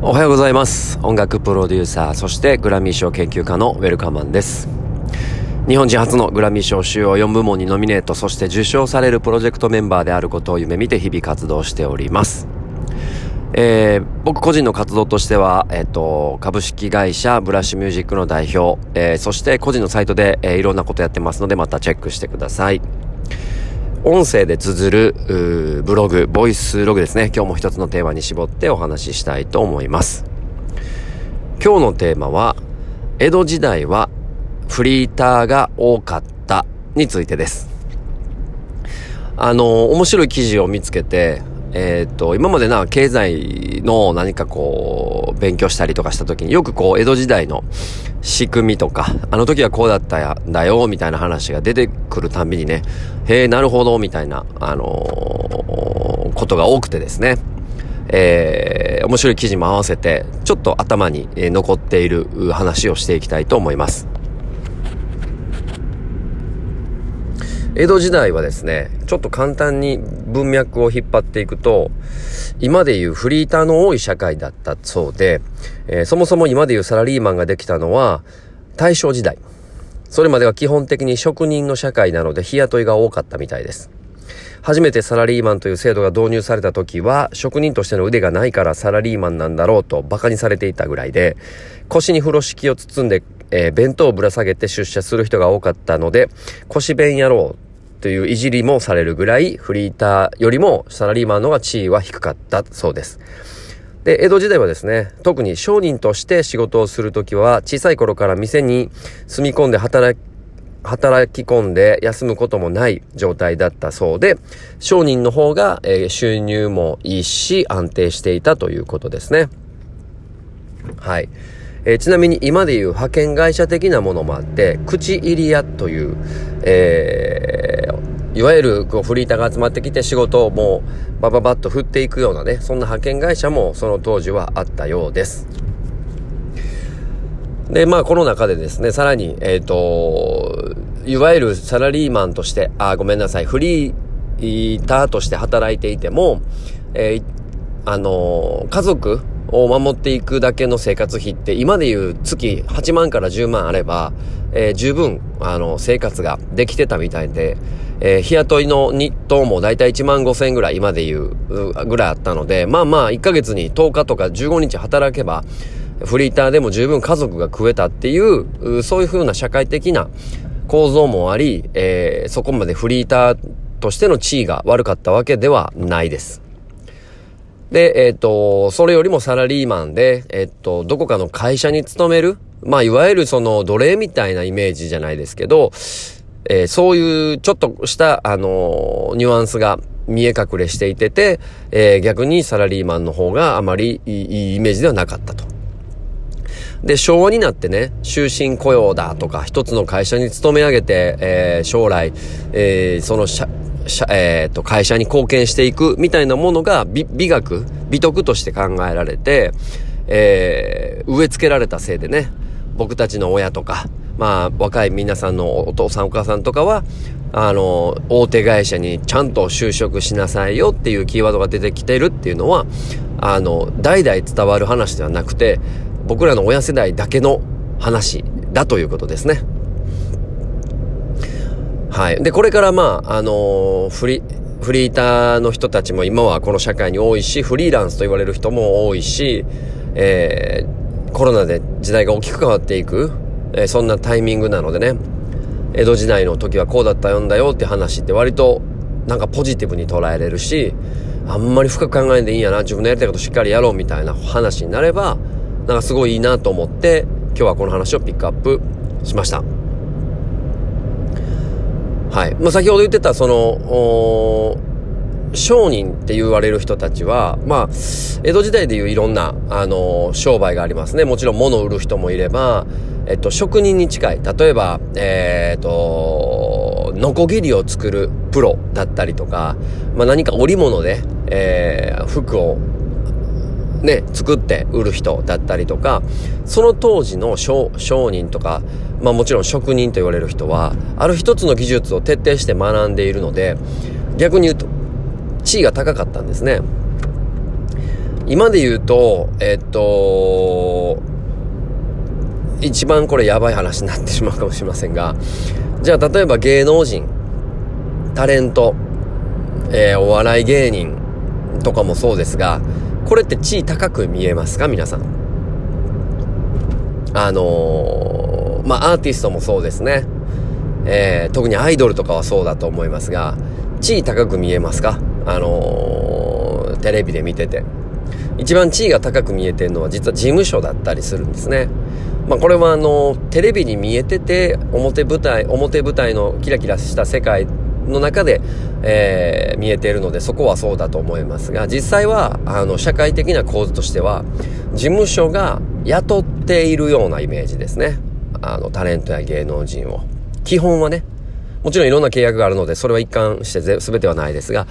おはようございます。音楽プロデューサーそしてグラミー賞研究家のウェルカマンです。日本人初のグラミー賞主要4部門にノミネートそして受賞されるプロジェクトメンバーであることを夢見て日々活動しております。えー、僕個人の活動としては、えっ、ー、と、株式会社ブラッシュミュージックの代表、えー、そして個人のサイトで、えー、いろんなことやってますので、またチェックしてください。音声で綴るブログ、ボイスログですね。今日も一つのテーマに絞ってお話ししたいと思います。今日のテーマは、江戸時代はフリーターが多かったについてです。あの、面白い記事を見つけて、えっ、ー、と、今までな、経済の何かこう、勉強したりとかした時によくこう、江戸時代の仕組みとか、あの時はこうだったんだよ、みたいな話が出てくるたびにね、へえ、なるほど、みたいな、あのー、ことが多くてですね、えー、面白い記事も合わせて、ちょっと頭に残っている話をしていきたいと思います。江戸時代はですね、ちょっと簡単に文脈を引っ張っていくと、今でいうフリーターの多い社会だったそうで、えー、そもそも今でいうサラリーマンができたのは大正時代。それまでは基本的に職人の社会なので日雇いが多かったみたいです。初めてサラリーマンという制度が導入された時は、職人としての腕がないからサラリーマンなんだろうと馬鹿にされていたぐらいで、腰に風呂敷を包んで、えー、弁当をぶら下げて出社する人が多かったので、腰弁野郎といういじりもされるぐらい、フリーターよりもサラリーマンのが地位は低かったそうです。で、江戸時代はですね、特に商人として仕事をするときは、小さい頃から店に住み込んで働き、働き込んで休むこともない状態だったそうで、商人の方が、えー、収入もいいし安定していたということですね。はい。えー、ちなみに今でいう派遣会社的なものもあって、口入り屋という、えー、いわゆるこうフリーターが集まってきて仕事をもうバババッと振っていくようなね、そんな派遣会社もその当時はあったようです。で、まあこの中でですね、さらに、えっ、ー、と、いわゆるサラリーマンとして、あ、ごめんなさい、フリーターとして働いていても、えー、あの家族を守っていくだけの生活費って今でいう月8万から10万あれば、えー、十分、あの、生活ができてたみたいで、えー、日雇いの日当もだいたい1万5千円ぐらい今でいうぐらいあったので、まあまあ1ヶ月に10日とか15日働けば、フリーターでも十分家族が食えたっていう、そういう風な社会的な構造もあり、えー、そこまでフリーターとしての地位が悪かったわけではないです。で、えっ、ー、と、それよりもサラリーマンで、えっ、ー、と、どこかの会社に勤める、まあ、いわゆるその奴隷みたいなイメージじゃないですけど、えー、そういうちょっとした、あのニュアンスが見え隠れしていてて、え逆にサラリーマンの方があまりいいイメージではなかったと。で、昭和になってね、終身雇用だとか、一つの会社に勤め上げて、え将来、えそのえっ、ー、と、会社に貢献していくみたいなものが美美学、美徳として考えられて、えー、植え付けられたせいでね、僕たちの親とか、まあ、若い皆さんのお父さんお母さんとかは、あの、大手会社にちゃんと就職しなさいよっていうキーワードが出てきてるっていうのは、あの、代々伝わる話ではなくて、僕らの親世代だけの話だということですね。はい。で、これからまあ、あの、フリ、フリーターの人たちも今はこの社会に多いし、フリーランスと言われる人も多いし、えー、コロナで時代が大きく変わっていく、えー、そんなタイミングなのでね、江戸時代の時はこうだったよんだよって話って割となんかポジティブに捉えれるし、あんまり深く考えんでいいんやな、自分のやりたいことしっかりやろうみたいな話になれば、なんかすごいいいなと思って、今日はこの話をピックアップしました。はい。まあ、先ほど言ってた、その、商人って言われる人たちは、まあ、江戸時代でいういろんな、あの、商売がありますね。もちろん物を売る人もいれば、えっと、職人に近い。例えば、えー、っと、ノコギリを作るプロだったりとか、まあ何か織物で、えー、服をね、作って売る人だったりとか、その当時の商人とか、まあもちろん職人と言われる人は、ある一つの技術を徹底して学んでいるので、逆に言うと、地位が高かったんですね。今で言うと、えっと、一番これやばい話になってしまうかもしれませんが、じゃあ例えば芸能人、タレント、えー、お笑い芸人とかもそうですが、これって地位高く見えますか？皆さん。あのー、まあ、アーティストもそうですね。えー、特にアイドルとかはそうだと思いますが、地位高く見えますか？あのー、テレビで見てて。一番地位が高く見えてるのは実は事務所だったりするんですね。まあこれはあの、テレビに見えてて、表舞台、表舞台のキラキラした世界の中で、えー、見えているので、そこはそうだと思いますが、実際は、あの、社会的な構図としては、事務所が雇っているようなイメージですね。あの、タレントや芸能人を。基本はね。もちろんいろんな契約があるので、それは一貫して全てはないですが、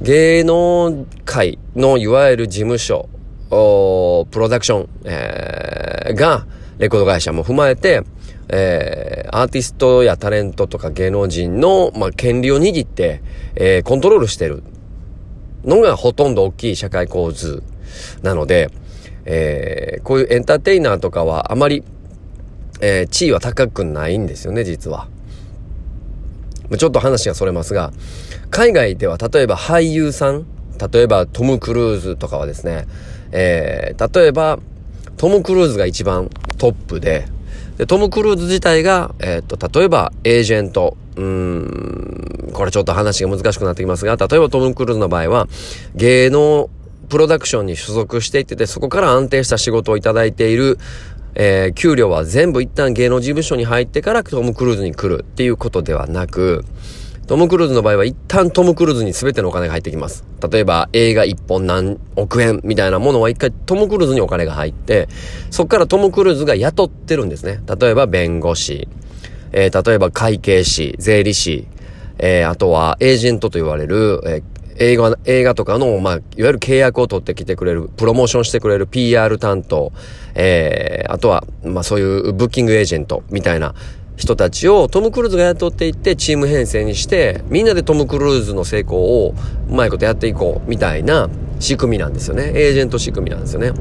芸能界のいわゆる事務所、プロダクション、えー、が、レコード会社も踏まえて、えー、アーティストやタレントとか芸能人の、まあ、権利を握って、えー、コントロールしてるのがほとんど大きい社会構図なので、えー、こういうエンターテイナーとかはあまり、えー、地位は高くないんですよね、実は。ちょっと話がそれますが、海外では例えば俳優さん、例えばトム・クルーズとかはですね、えー、例えばトム・クルーズが一番トップで、で、トム・クルーズ自体が、えー、っと、例えば、エージェント、うーん、これちょっと話が難しくなってきますが、例えばトム・クルーズの場合は、芸能プロダクションに所属していってて、そこから安定した仕事をいただいている、えー、給料は全部一旦芸能事務所に入ってからトム・クルーズに来るっていうことではなく、トム・クルーズの場合は一旦トム・クルーズに全てのお金が入ってきます。例えば映画一本何億円みたいなものは一回トム・クルーズにお金が入って、そこからトム・クルーズが雇ってるんですね。例えば弁護士、えー、例えば会計士、税理士、えー、あとはエージェントと言われる、え映画、映画とかの、まあ、いわゆる契約を取ってきてくれる、プロモーションしてくれる PR 担当、えー、あとは、まあそういうブッキングエージェントみたいな人たちをトム・クルーズが雇っていってチーム編成にしてみんなでトム・クルーズの成功をうまいことやっていこうみたいな仕組みなんですよね。エージェント仕組みなんですよね。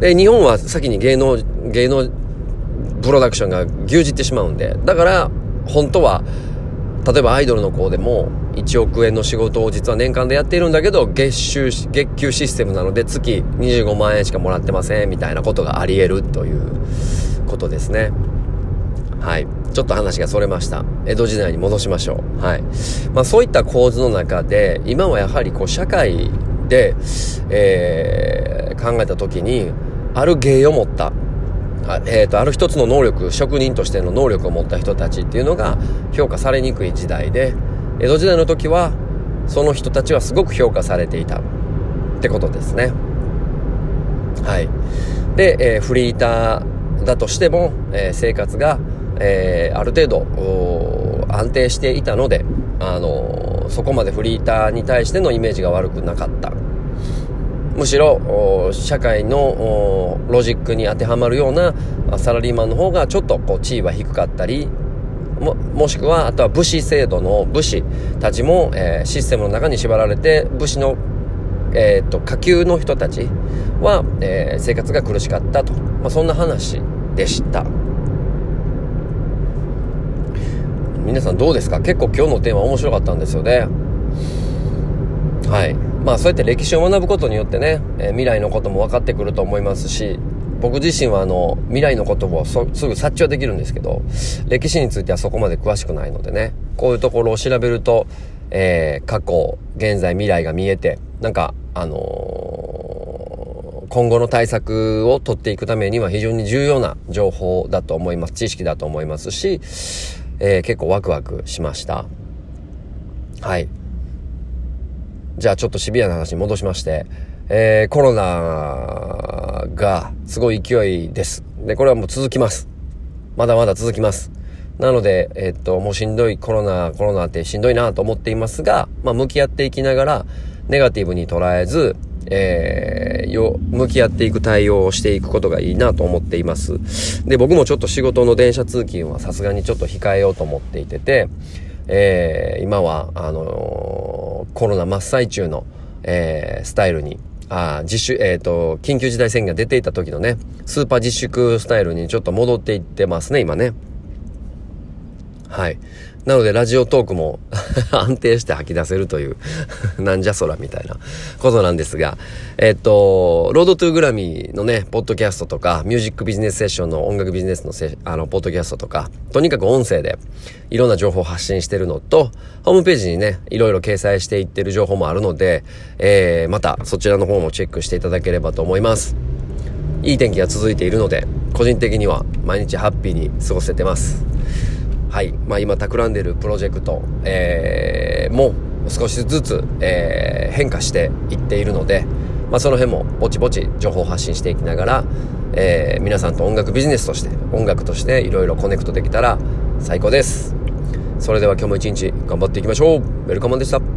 で日本は先に芸能芸能プロダクションが牛耳ってしまうんでだから本当は例えばアイドルの子でも1億円の仕事を実は年間でやっているんだけど月収月給システムなので月25万円しかもらってませんみたいなことがあり得るということですね。はい。ちょっと話がそれました。江戸時代に戻しましょう。はい。まあそういった構図の中で、今はやはりこう社会で、えー、考えた時に、ある芸を持った、あ,、えーと、ある一つの能力、職人としての能力を持った人たちっていうのが評価されにくい時代で、江戸時代の時は、その人たちはすごく評価されていたってことですね。はい。で、えー、フリーター、だとしても、えー、生活が、えー、ある程度安定していたので、あの、そこまでフリーターに対してのイメージが悪くなかった。むしろ、社会のロジックに当てはまるようなサラリーマンの方がちょっとこう地位は低かったり、も、もしくは、あとは武士制度の武士たちも、えー、システムの中に縛られて、武士のえー、っと、下級の人たちは、えー、生活が苦しかったと。まあ、そんな話でした。皆さんどうですか？結構今日のテーマ面白かったんですよね。はい。まあそうやって歴史を学ぶことによってね、えー、未来のことも分かってくると思いますし、僕自身はあの、未来のことをすぐ察知はできるんですけど、歴史についてはそこまで詳しくないのでね、こういうところを調べると、えー、過去、現在、未来が見えて、なんか、あのー、今後の対策を取っていくためには非常に重要な情報だと思います。知識だと思いますし、えー、結構ワクワクしました。はい。じゃあちょっとシビアな話に戻しまして、えー、コロナがすごい勢いです。で、これはもう続きます。まだまだ続きます。なので、えっと、もうしんどいコロナ、コロナってしんどいなと思っていますが、まあ、向き合っていきながら、ネガティブに捉えず、えー、よ、向き合っていく対応をしていくことがいいなと思っています。で、僕もちょっと仕事の電車通勤はさすがにちょっと控えようと思っていてて、えー、今は、あのー、コロナ真っ最中の、えー、スタイルに、あ自主、えっ、ー、と、緊急事態宣言が出ていた時のね、スーパー自粛スタイルにちょっと戻っていってますね、今ね。はい。なので、ラジオトークも 安定して吐き出せるというなんじゃそらみたいなことなんですが、えっと、ロードトゥーグラミーのね、ポッドキャストとか、ミュージックビジネスセッションの音楽ビジネスのせあの、ポッドキャストとか、とにかく音声でいろんな情報を発信してるのと、ホームページにね、いろいろ掲載していってる情報もあるので、えー、またそちらの方もチェックしていただければと思います。いい天気が続いているので、個人的には毎日ハッピーに過ごせてます。はい。まあ今企んでいるプロジェクト、えー、も少しずつ、えー、変化していっているので、まあその辺もぼちぼち情報発信していきながら、えー、皆さんと音楽ビジネスとして、音楽としていろいろコネクトできたら最高です。それでは今日も一日頑張っていきましょう。ウェルカムンでした。